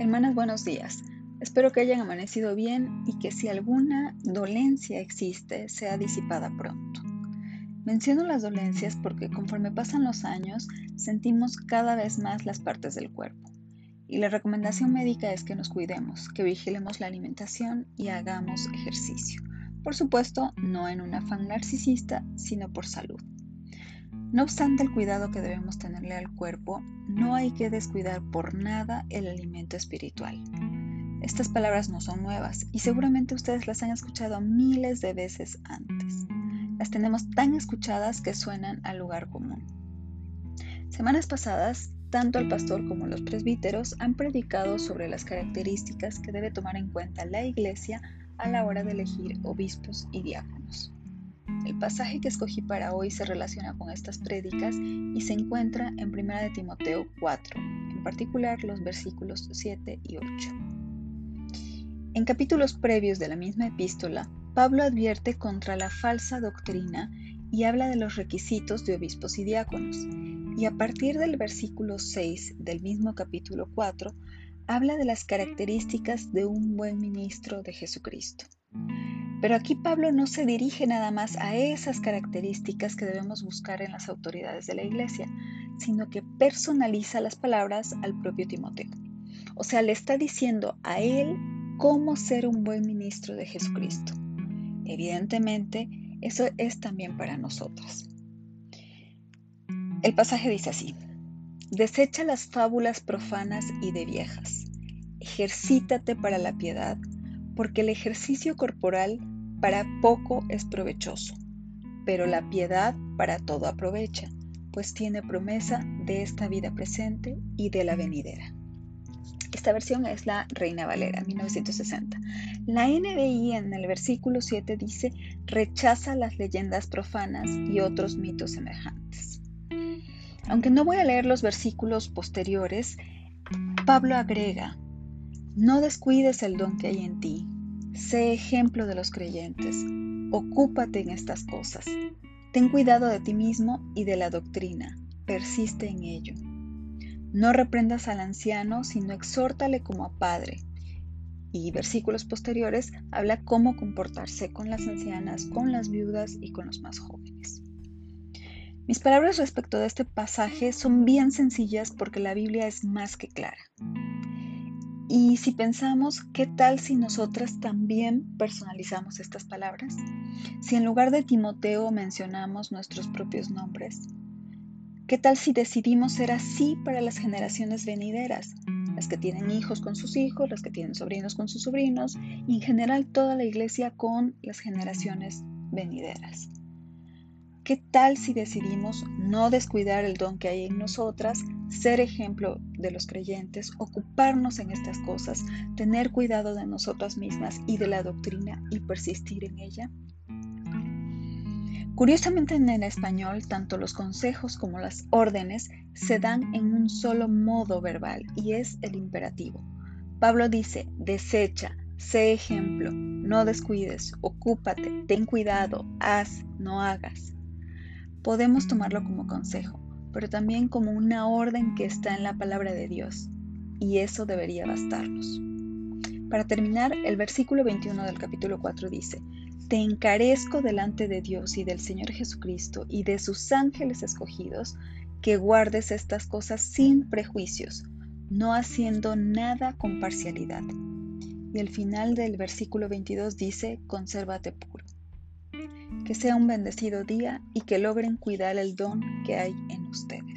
Hermanas, buenos días. Espero que hayan amanecido bien y que si alguna dolencia existe sea disipada pronto. Menciono las dolencias porque conforme pasan los años sentimos cada vez más las partes del cuerpo. Y la recomendación médica es que nos cuidemos, que vigilemos la alimentación y hagamos ejercicio. Por supuesto, no en un afán narcisista, sino por salud. No obstante el cuidado que debemos tenerle al cuerpo, no hay que descuidar por nada el alimento espiritual. Estas palabras no son nuevas y seguramente ustedes las han escuchado miles de veces antes. Las tenemos tan escuchadas que suenan al lugar común. Semanas pasadas, tanto el pastor como los presbíteros han predicado sobre las características que debe tomar en cuenta la iglesia a la hora de elegir obispos y diáconos. El pasaje que escogí para hoy se relaciona con estas prédicas y se encuentra en 1 de Timoteo 4, en particular los versículos 7 y 8. En capítulos previos de la misma epístola, Pablo advierte contra la falsa doctrina y habla de los requisitos de obispos y diáconos. Y a partir del versículo 6 del mismo capítulo 4, habla de las características de un buen ministro de Jesucristo. Pero aquí Pablo no se dirige nada más a esas características que debemos buscar en las autoridades de la iglesia, sino que personaliza las palabras al propio Timoteo. O sea, le está diciendo a él cómo ser un buen ministro de Jesucristo. Evidentemente, eso es también para nosotros. El pasaje dice así, desecha las fábulas profanas y de viejas, ejercítate para la piedad, porque el ejercicio corporal para poco es provechoso, pero la piedad para todo aprovecha, pues tiene promesa de esta vida presente y de la venidera. Esta versión es la Reina Valera, 1960. La NBI en el versículo 7 dice, rechaza las leyendas profanas y otros mitos semejantes. Aunque no voy a leer los versículos posteriores, Pablo agrega, no descuides el don que hay en ti. Sé ejemplo de los creyentes. Ocúpate en estas cosas. Ten cuidado de ti mismo y de la doctrina. Persiste en ello. No reprendas al anciano, sino exhórtale como a padre. Y versículos posteriores habla cómo comportarse con las ancianas, con las viudas y con los más jóvenes. Mis palabras respecto de este pasaje son bien sencillas porque la Biblia es más que clara. Y si pensamos, ¿qué tal si nosotras también personalizamos estas palabras? Si en lugar de Timoteo mencionamos nuestros propios nombres. ¿Qué tal si decidimos ser así para las generaciones venideras? Las que tienen hijos con sus hijos, las que tienen sobrinos con sus sobrinos y en general toda la iglesia con las generaciones venideras. ¿Qué tal si decidimos no descuidar el don que hay en nosotras, ser ejemplo de los creyentes, ocuparnos en estas cosas, tener cuidado de nosotras mismas y de la doctrina y persistir en ella? Curiosamente en el español, tanto los consejos como las órdenes se dan en un solo modo verbal y es el imperativo. Pablo dice, desecha, sé ejemplo, no descuides, ocúpate, ten cuidado, haz, no hagas podemos tomarlo como consejo, pero también como una orden que está en la palabra de Dios, y eso debería bastarnos. Para terminar, el versículo 21 del capítulo 4 dice, Te encarezco delante de Dios y del Señor Jesucristo y de sus ángeles escogidos, que guardes estas cosas sin prejuicios, no haciendo nada con parcialidad. Y el final del versículo 22 dice, Consérvate puro. Que sea un bendecido día y que logren cuidar el don que hay en ustedes.